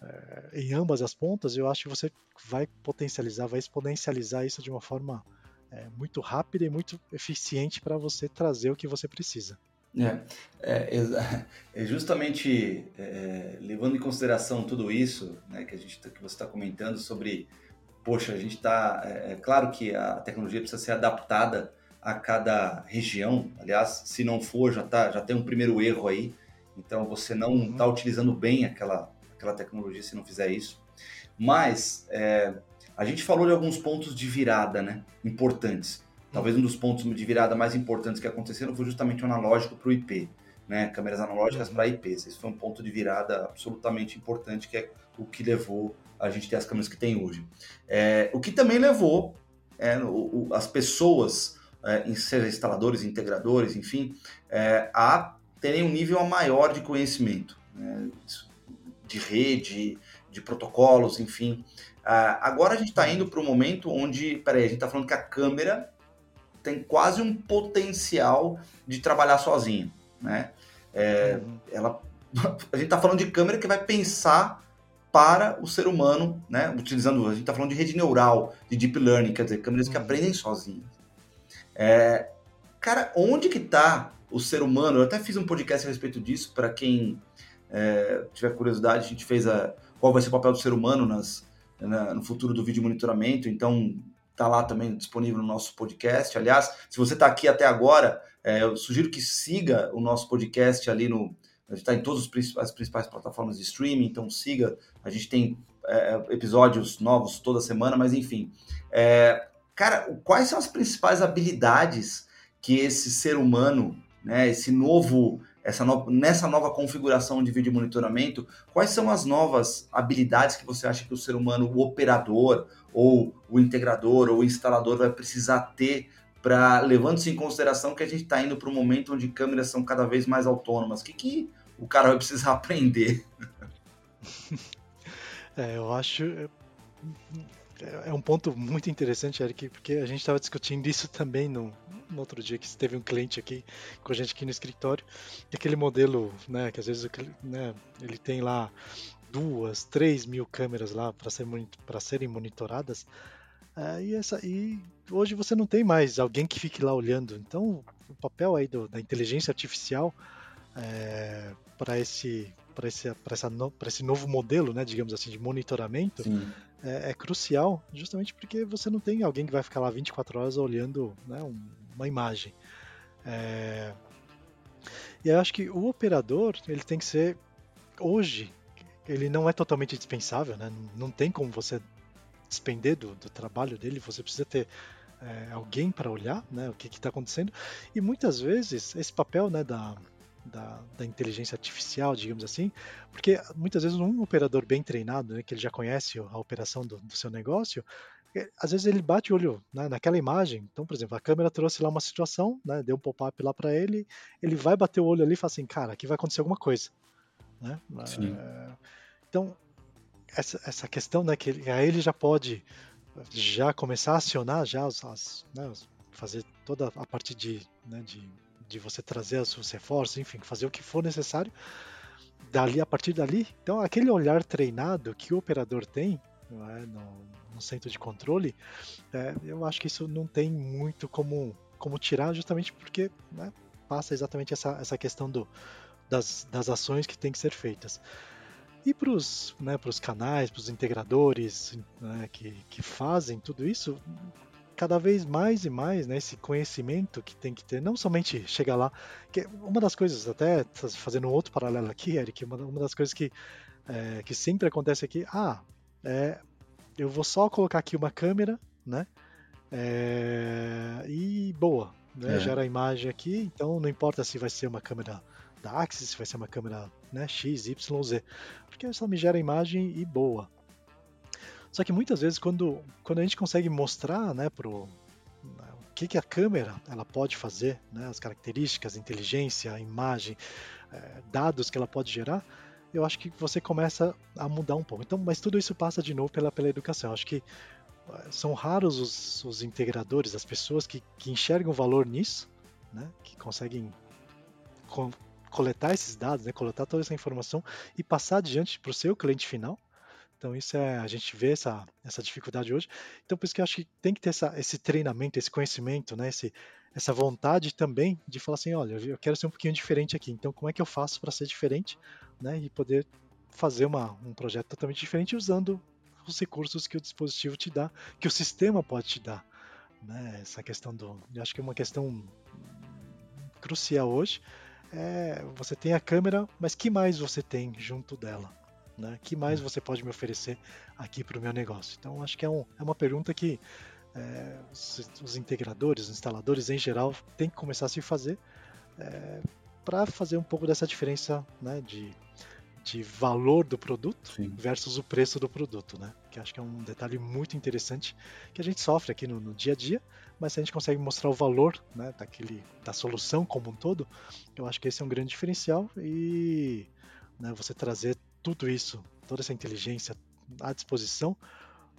é, em ambas as pontas, eu acho que você vai potencializar, vai exponencializar isso de uma forma é, muito rápida e muito eficiente para você trazer o que você precisa. É, é, <laughs> é justamente é, levando em consideração tudo isso né, que, a gente, tá, que você está comentando sobre, poxa, a gente está, é, é, claro que a tecnologia precisa ser adaptada a cada região, aliás, se não for, já, tá, já tem um primeiro erro aí, então você não está uhum. utilizando bem aquela, aquela tecnologia se não fizer isso. Mas é, a gente falou de alguns pontos de virada, né? Importantes. Talvez um dos pontos de virada mais importantes que aconteceram foi justamente o analógico para o IP, né? Câmeras analógicas para IPs. Esse foi um ponto de virada absolutamente importante, que é o que levou a gente ter as câmeras que tem hoje. É, o que também levou é, o, o, as pessoas, é, seja instaladores, integradores, enfim, é, a terem um nível maior de conhecimento, né? de rede, de protocolos, enfim. Uh, agora a gente está indo para um momento onde, peraí, a gente está falando que a câmera tem quase um potencial de trabalhar sozinha, né? É, uhum. ela, <laughs> a gente está falando de câmera que vai pensar para o ser humano, né? Utilizando, a gente está falando de rede neural, de deep learning, quer dizer, câmeras uhum. que aprendem sozinhas. É, cara, onde que está o ser humano? Eu até fiz um podcast a respeito disso para quem é, tiver curiosidade. A gente fez a qual vai ser o papel do ser humano nas né, no futuro do vídeo monitoramento. Então, tá lá também disponível no nosso podcast. Aliás, se você está aqui até agora, é, eu sugiro que siga o nosso podcast ali no. A gente está em todas as principais plataformas de streaming, então siga. A gente tem é, episódios novos toda semana, mas enfim. É, cara, quais são as principais habilidades que esse ser humano, né, esse novo essa no... nessa nova configuração de vídeo monitoramento, quais são as novas habilidades que você acha que o ser humano, o operador, ou o integrador, ou o instalador vai precisar ter para, levando-se em consideração que a gente está indo para um momento onde câmeras são cada vez mais autônomas? O que, que o cara vai precisar <laughs> aprender? <laughs> É, eu acho é um ponto muito interessante, Eric, porque a gente estava discutindo isso também no, no, outro dia que teve um cliente aqui com a gente aqui no escritório, aquele modelo, né, que às vezes né, ele tem lá duas, três mil câmeras lá para ser, serem monitoradas, é, e, essa, e hoje você não tem mais alguém que fique lá olhando. Então, o papel aí do, da inteligência artificial é, para esse para esse, essa no, esse novo modelo, né, digamos assim, de monitoramento, é, é, crucial, justamente porque você não tem alguém que vai ficar lá 24 horas olhando né, uma imagem. É... E eu acho que o operador ele tem que ser hoje ele não é totalmente dispensável, né? Não tem como você despender do, do trabalho dele. Você precisa ter é, alguém para olhar, né? O que está acontecendo. E muitas vezes esse papel, né, da da, da, inteligência artificial, digamos assim, porque muitas vezes um operador bem treinado, né, que ele já conhece a operação do, do seu negócio, é, às vezes ele bate o olho né, naquela imagem. Então, por exemplo, a câmera trouxe lá uma situação, né, deu um pop-up lá para ele, ele vai bater o olho ali e fala assim, cara, aqui vai acontecer alguma coisa. Né? É, então, essa, essa questão, né, que ele, aí ele já pode já começar a acionar já as, as né, fazer toda a parte de, né, de de você trazer os reforços, enfim, fazer o que for necessário dali a partir dali. Então, aquele olhar treinado que o operador tem é, no, no, centro de controle, é, eu acho que isso não tem muito como, como tirar, justamente porque né, passa exatamente essa, essa questão do, das, das ações que têm que ser feitas. E para os né, canais, para os integradores né, que, que fazem tudo isso, cada vez mais e mais né, esse conhecimento que tem que ter, não somente chegar lá. Que uma das coisas, até fazendo um outro paralelo aqui, Eric, uma, uma das coisas que, é, que sempre acontece aqui, ah, é, eu vou só colocar aqui uma câmera, né? É, e boa, né? É. Gera a imagem aqui, então não importa se vai ser uma câmera da Axis, se vai ser uma câmera né, X, Y, Z, porque só me gera a imagem e boa. Só que muitas vezes quando, quando a gente consegue mostrar né, pro, né, o que, que a câmera ela pode fazer, né, as características, inteligência, imagem, é, dados que ela pode gerar, eu acho que você começa a mudar um pouco. Então, mas tudo isso passa de novo pela, pela educação. Eu acho que é, são raros os, os integradores, as pessoas que, que enxergam valor nisso, né, que conseguem co coletar esses dados, né, coletar toda essa informação e passar adiante para o seu cliente final. Então isso é a gente vê essa, essa dificuldade hoje. Então por isso que eu acho que tem que ter essa, esse treinamento, esse conhecimento, né? Esse, essa vontade também de falar assim, olha, eu quero ser um pouquinho diferente aqui. Então como é que eu faço para ser diferente, né? E poder fazer uma, um projeto totalmente diferente usando os recursos que o dispositivo te dá, que o sistema pode te dar, né? Essa questão do, eu acho que é uma questão crucial hoje. É, você tem a câmera, mas que mais você tem junto dela? Né? que mais você pode me oferecer aqui para o meu negócio? Então, acho que é, um, é uma pergunta que é, os, os, integradores, os instaladores em geral, têm que começar a se fazer é, para fazer um pouco dessa diferença né, de, de valor do produto Sim. versus o preço do produto, né? Que acho que é um detalhe muito interessante que a gente sofre aqui no, no dia a dia, mas se a gente consegue mostrar o valor né, daquele, da solução como um todo, eu acho que esse é um grande diferencial e né, você trazer tudo isso, toda essa inteligência à disposição,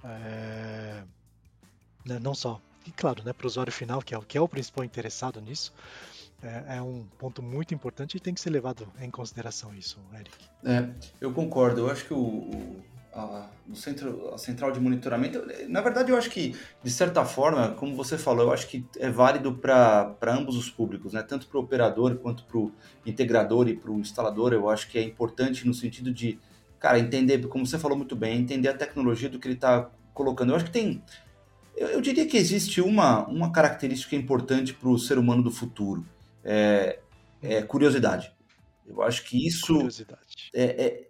é, né, não só, e claro, né, para o usuário final, que é, que é o principal interessado nisso, é, é, um ponto muito importante e tem que ser levado em consideração isso, Eric. É, eu concordo. Eu acho que o, o a, o centro, a central de monitoramento, na verdade, eu acho que, de certa forma, como você falou, eu acho que é válido para ambos os públicos, né? tanto para o operador quanto para o integrador e para o instalador. Eu acho que é importante no sentido de, cara, entender, como você falou muito bem, entender a tecnologia do que ele está colocando. Eu acho que tem. Eu, eu diria que existe uma, uma característica importante para o ser humano do futuro é, é curiosidade. Eu acho que isso é, é,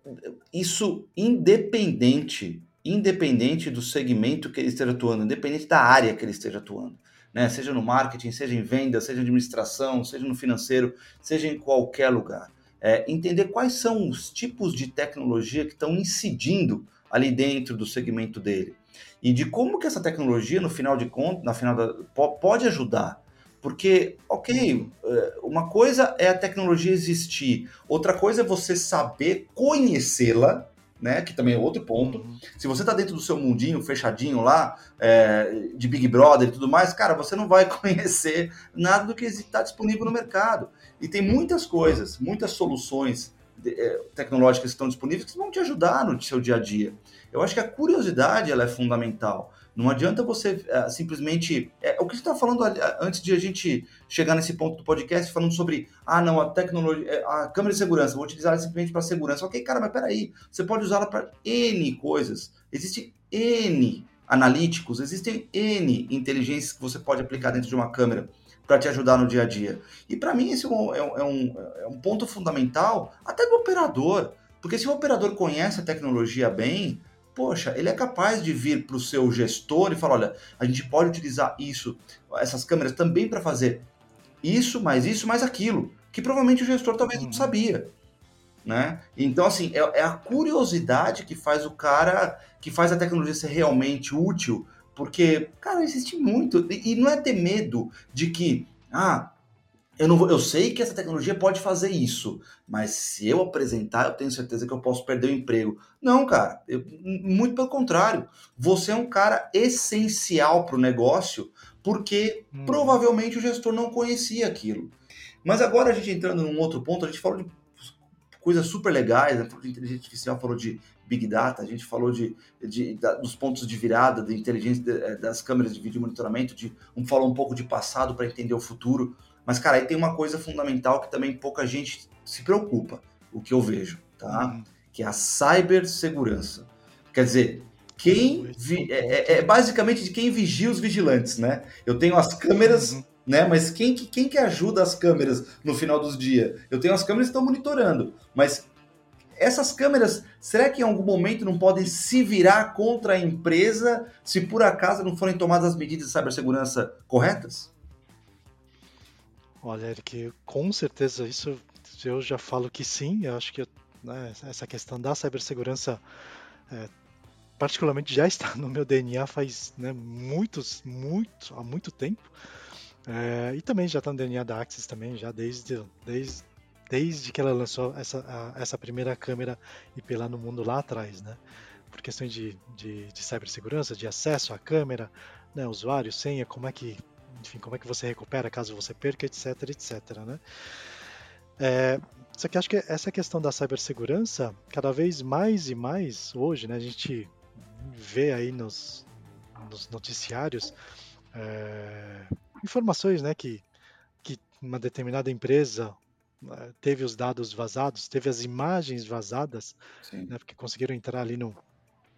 isso independente independente do segmento que ele esteja atuando, independente da área que ele esteja atuando, né? Seja no marketing, seja em venda, seja em administração, seja no financeiro, seja em qualquer lugar. É, entender quais são os tipos de tecnologia que estão incidindo ali dentro do segmento dele e de como que essa tecnologia, no final de contas, na final da, pode ajudar porque, ok, é, uma coisa é a tecnologia existir, outra coisa é você saber conhecê-la, né? Que também é outro ponto. Uhum. Se você está dentro do seu mundinho fechadinho lá, é, de Big Brother e tudo mais, cara, você não vai <laughs> conhecer nada do que está disponível no mercado. E tem muitas coisas, muitas soluções é, tecnológicas que estão disponíveis que vão te ajudar no seu dia a dia. Eu acho que a curiosidade ela é fundamental. Não adianta você uh, simplesmente. É, o que você está falando antes de a gente chegar nesse ponto do podcast, falando sobre, ah, não, a tecnologia, é, a câmera de segurança, vou utilizar ela simplesmente para segurança. Ok, cara, mas peraí, você pode usá-la para N coisas. Existem N analíticos, existem N inteligências que você pode aplicar dentro de uma câmera para te ajudar no dia a dia. E para mim, esse é um, é, um, é um ponto fundamental, até do operador. Porque se o operador conhece a tecnologia bem, poxa, ele é capaz de vir para o seu gestor e falar, olha, a gente pode utilizar isso, essas câmeras também para fazer isso, mais isso, mais aquilo, que provavelmente o gestor talvez não uhum. sabia. Né? Então, assim, é, é, a curiosidade que faz o cara, que faz a tecnologia ser realmente útil, porque, cara, existe muito. E, e não é ter medo de que, ah, eu, não vou, eu sei que essa tecnologia pode fazer isso, mas se eu apresentar, eu tenho certeza que eu posso perder o emprego. Não, cara, eu, muito pelo contrário. Você é um cara essencial para o negócio, porque hum. provavelmente o gestor não conhecia aquilo. Mas agora a gente entrando num outro ponto, a gente falou de coisas super legais, né? falou de inteligência artificial, falou de Big Data, a gente falou de, de, de dos pontos de virada, da inteligência eh, das câmeras de vídeo monitoramento, de, um falou um pouco de passado para entender o futuro. Mas, cara, aí tem uma coisa fundamental que também pouca gente se preocupa, o que eu vejo, tá? Uhum. Que é a cibersegurança. Quer dizer, quem vi, é, é, é, basicamente de quem vigia os vigilantes, né? Eu tenho as câmeras, uhum. né? Mas quem, quem que ajuda as câmeras no final dos dias? Eu tenho as câmeras que estão monitorando, mas essas câmeras, será que em algum momento não podem se virar contra a empresa se por acaso não forem tomadas as medidas de cibersegurança corretas? Olha, Eric, com certeza isso eu já falo que sim. Eu acho que né, essa questão da cibersegurança, é, particularmente, já <laughs> está no meu DNA faz né, muitos, muito, há muito tempo. É, e também já está no DNA da Axis também, já desde, desde, desde que ela lançou essa, a, essa primeira câmera IP lá no mundo lá atrás, né? Por questões de, de, de cibersegurança, de acesso à câmera, né, usuário, senha, como é que enfim, como é que você recupera caso você perca, etc, etc, né? É, só que acho que essa questão da cibersegurança, cada vez mais e mais hoje, né, a gente vê aí nos, nos noticiários é, informações, né, que, que uma determinada empresa é, teve os dados vazados, teve as imagens vazadas, né, porque conseguiram entrar ali no,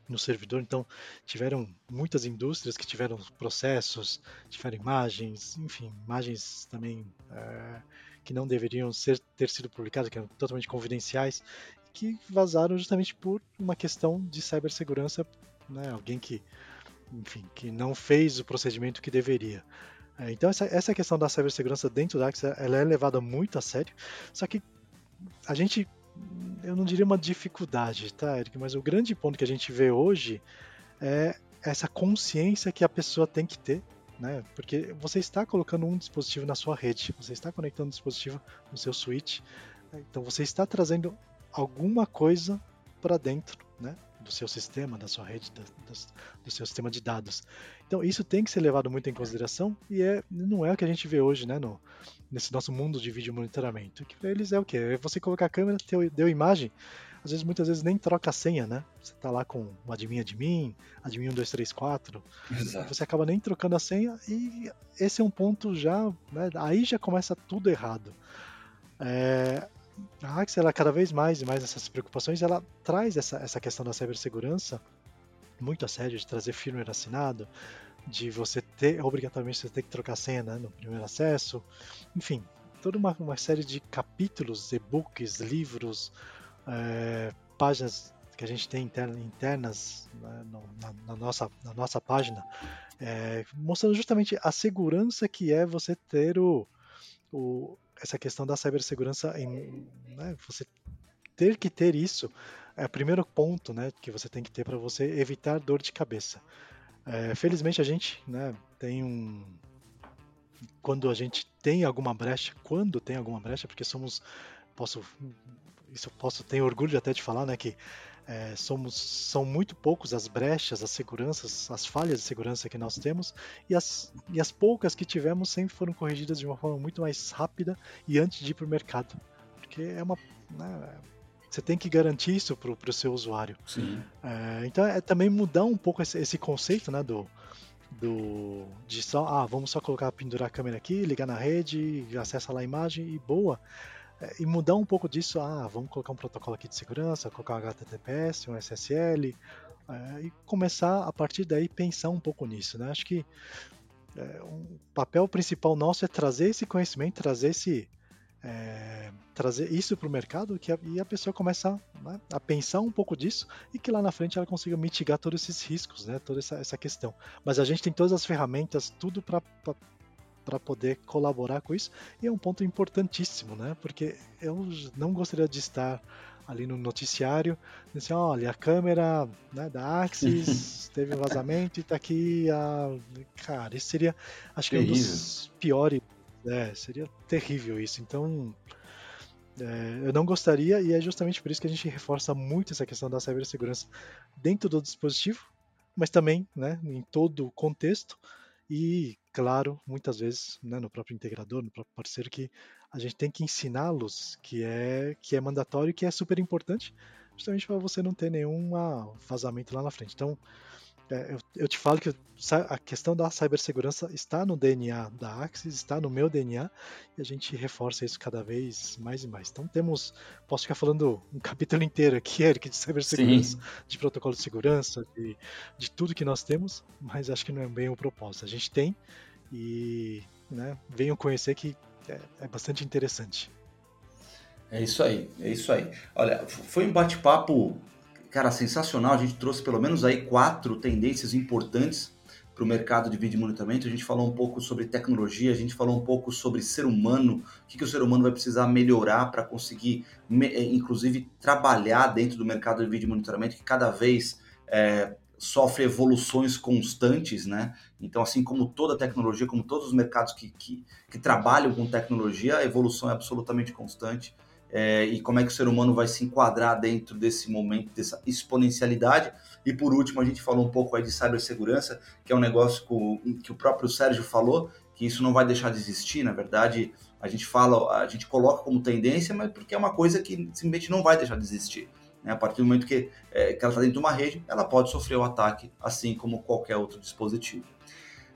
no servidor. Então, tiveram muitas indústrias que tiveram processos, tiveram imagens, enfim, imagens também é, que não deveriam ser, ter sido publicadas, que eram totalmente confidenciais, que vazaram justamente por uma questão de cibersegurança, né? Alguém que, enfim, que não fez o procedimento que deveria. É, então essa, essa questão da cibersegurança dentro da Axis, ela é levada muito a sério, só que a gente, eu não diria uma dificuldade, tá, Eric, mas o grande ponto que a gente vê hoje é essa consciência que a pessoa tem que ter né? Porque você está colocando um dispositivo na sua rede, você está conectando um dispositivo no seu switch, né? então você está trazendo alguma coisa para dentro, né? Do seu sistema, da sua rede, do, do, seu sistema de dados. Então isso tem que ser levado muito em consideração e é, não é o que a gente vê hoje, né? No, nesse nosso mundo de vídeo monitoramento. Que para eles é o que? É você colocar a câmera, deu, deu imagem, às vezes, muitas vezes nem troca a senha, né? Você tá lá com o admin admin, admin 1234, Exato. você acaba nem trocando a senha e esse é um ponto já, né? Aí já começa tudo errado. É, a Axel, ela cada vez mais e mais essas preocupações, ela traz essa, essa questão da cibersegurança muito a sério, de trazer firmware assinado, de você ter, obrigatoriamente você ter que trocar senha né, no primeiro acesso, enfim, toda uma, uma série de capítulos, e-books, livros, é, páginas que a gente tem internas né, no, na, na, nossa, na nossa página, é, mostrando justamente a segurança que é você ter o, o essa questão da cibersegurança, em, né, você ter que ter isso é o primeiro ponto né, que você tem que ter para você evitar dor de cabeça. É, felizmente a gente né, tem um. Quando a gente tem alguma brecha, quando tem alguma brecha, porque somos. Posso isso posso ter orgulho até de falar, né, que é, somos, são muito poucos as brechas, as seguranças, as falhas de segurança que nós temos e as, e as poucas que tivemos sempre foram corrigidas de uma forma muito mais rápida e antes de ir para o mercado, porque é uma né, você tem que garantir isso para o seu usuário. É, então é também mudar um pouco esse, esse conceito, né, do do de só ah vamos só colocar pendurar a câmera aqui, ligar na rede, acessa lá a imagem e boa e mudar um pouco disso, ah, vamos colocar um protocolo aqui de segurança, colocar um HTTPS, um SSL, é, e começar a partir daí pensar um pouco nisso, né? Acho que é, um papel principal nosso é trazer esse conhecimento, trazer esse é, trazer isso para o mercado que a, e a pessoa começa né, a pensar um pouco disso e que lá na frente ela consiga mitigar todos esses riscos, né, toda essa, essa questão. Mas a gente tem todas as ferramentas, tudo para para poder colaborar com isso. E é um ponto importantíssimo, né? Porque eu não gostaria de estar ali no noticiário, assim, olha, a câmera né, da Axis <laughs> teve vazamento e está aqui a... Cara, isso seria, acho que é um dos piores, né? Seria terrível isso. Então, é, eu não gostaria e é justamente por isso que a gente reforça muito essa questão da cibersegurança dentro do dispositivo, mas também né, em todo o contexto, e, claro, muitas vezes né, no próprio integrador, no próprio parceiro, que a gente tem que ensiná-los que é, que é mandatório e que é super importante, justamente para você não ter nenhum vazamento lá na frente. Então, é, eu, eu, te falo que a questão da cibersegurança está no DNA da Axis, está no meu DNA, e a gente reforça isso cada vez mais e mais. Então temos, posso ficar falando um <laughs> capítulo inteiro aqui, Eric, de cibersegurança, Sim. de protocolo de segurança, de, de tudo que nós temos, mas acho que não é bem o propósito. A gente tem e né, venham conhecer que é, é bastante interessante. É isso aí, é isso aí. Olha, foi um bate-papo cara, sensacional. A gente trouxe pelo menos aí quatro tendências importantes para o mercado de vídeo monitoramento. A gente falou um pouco sobre tecnologia, a gente falou um pouco sobre ser humano, o que, que o ser humano vai precisar melhorar para conseguir, eh, inclusive, trabalhar dentro do mercado de vídeo monitoramento, que cada vez é, sofre evoluções constantes, né? Então, assim como toda tecnologia, como todos os mercados que, que, que trabalham com tecnologia, a evolução é absolutamente constante é, e como é que o ser humano vai se enquadrar dentro desse momento, dessa exponencialidade. E por último, a gente falou um pouco aí de cibersegurança, que é um negócio que, o próprio Sérgio falou, que isso não vai deixar de existir, na verdade, a gente fala, a gente coloca como tendência, mas porque é uma coisa que simplesmente não vai deixar de existir. Né? A partir do momento que, é, que ela está dentro de uma rede, ela pode sofrer o ataque, assim como qualquer outro dispositivo.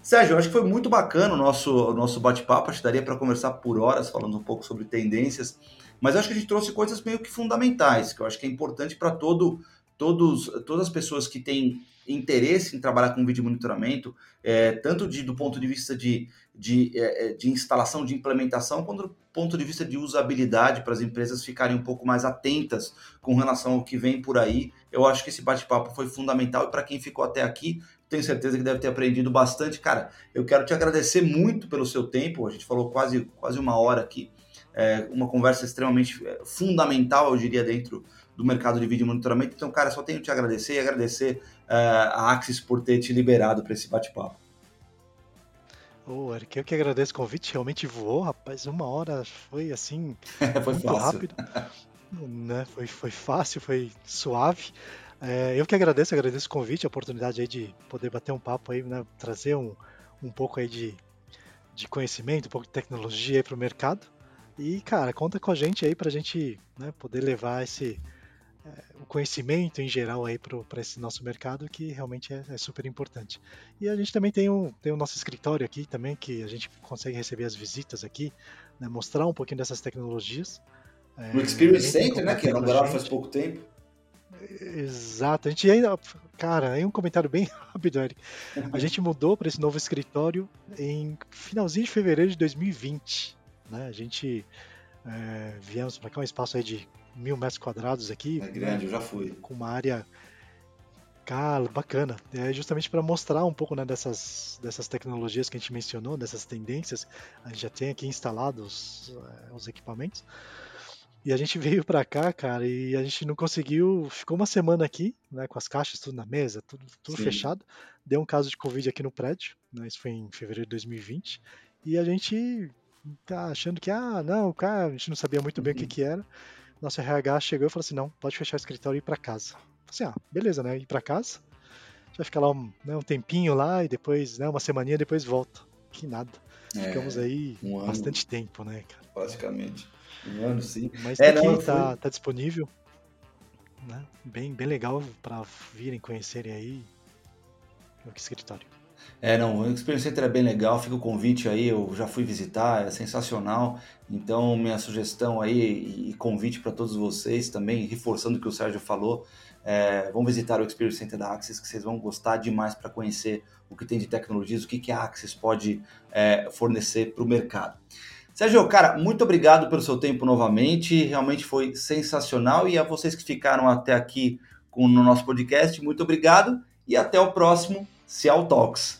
Sérgio, acho que foi muito bacana o nosso, o nosso bate-papo, acho que daria para conversar por horas falando um pouco sobre tendências mas acho que a gente trouxe coisas meio que fundamentais, que eu acho que é importante para todo todos, todas as pessoas que têm interesse em trabalhar com vídeo monitoramento, é, tanto de, do ponto de vista de, de, é, é, de instalação, de implementação, quanto do ponto de vista de usabilidade, para as empresas ficarem um pouco mais atentas com relação ao que vem por aí. Eu acho que esse bate-papo foi fundamental e para quem ficou até aqui, tenho certeza que deve ter aprendido bastante. Cara, eu quero te agradecer muito pelo seu tempo, a gente falou quase, quase uma hora aqui, é, uma conversa extremamente é, fundamental, eu diria, dentro do mercado de vídeo monitoramento. Então, cara, só tenho que te agradecer e agradecer uh, a Axis por ter te liberado para esse bate-papo. Ô, oh, Eric, eu que agradeço o convite, realmente voou, rapaz, uma hora foi assim, <laughs> foi muito fácil. rápido, né? foi, foi fácil, foi suave. É, eu que agradeço, agradeço o convite, a oportunidade aí de poder bater um papo aí, né? trazer um, um pouco aí de, de conhecimento, um pouco de tecnologia para o mercado. E, cara, conta com a gente aí para a gente né, poder levar esse, é, o conhecimento em geral aí para esse nosso mercado que realmente é, é, super importante. E a gente também tem o, tem o nosso escritório aqui também que a gente consegue receber as visitas aqui, né, mostrar um pouquinho dessas tecnologias. No é, Experience Center, né, que inauguraram faz pouco tempo. Exato, a gente ainda, cara, aí um comentário bem <laughs> rápido, Eric. A <laughs> gente mudou para esse novo escritório em finalzinho de fevereiro de 2020, né? A gente é, viemos para cá um espaço aí de mil metros quadrados aqui. É grande, eu já fui. Com uma área Cara, bacana. É justamente para mostrar um pouco né, dessas, dessas tecnologias que a gente mencionou, dessas tendências. A gente já tem aqui instalados é, os equipamentos. E a gente veio para cá, cara, e a gente não conseguiu. Ficou uma semana aqui, né, com as caixas tudo na mesa, tudo, tudo fechado. Deu um caso de Covid aqui no prédio, né, isso foi em fevereiro de 2020. E a gente tá achando que, ah, não, cara, a gente não sabia muito bem uhum. o que, uhum. que era nosso RH chegou e falou assim: não, pode fechar o escritório e ir para casa. Assim: ah, beleza, né? Ir para casa. Já ficar lá um, né, um tempinho lá e depois, né, uma semaninha depois volta. Que nada. É, Ficamos aí um bastante tempo, né, cara? Basicamente. Um ano, sim. Mas é, aqui não, tá, foi... tá disponível. Né? Bem, bem legal para virem conhecerem aí o escritório. É, não, o Experience Center é bem legal, fica o convite aí, eu já fui visitar, é sensacional. Então, minha sugestão aí e convite para todos vocês também, reforçando o que o Sérgio falou, é, vão visitar o Experience Center da Axis, que vocês vão gostar demais para conhecer o que tem de tecnologias, o que, que a Axis pode é, fornecer para o mercado. Sérgio, cara, muito obrigado pelo seu tempo novamente, realmente foi sensacional. E a vocês que ficaram até aqui com, no nosso podcast, muito obrigado e até o próximo Cial Talks.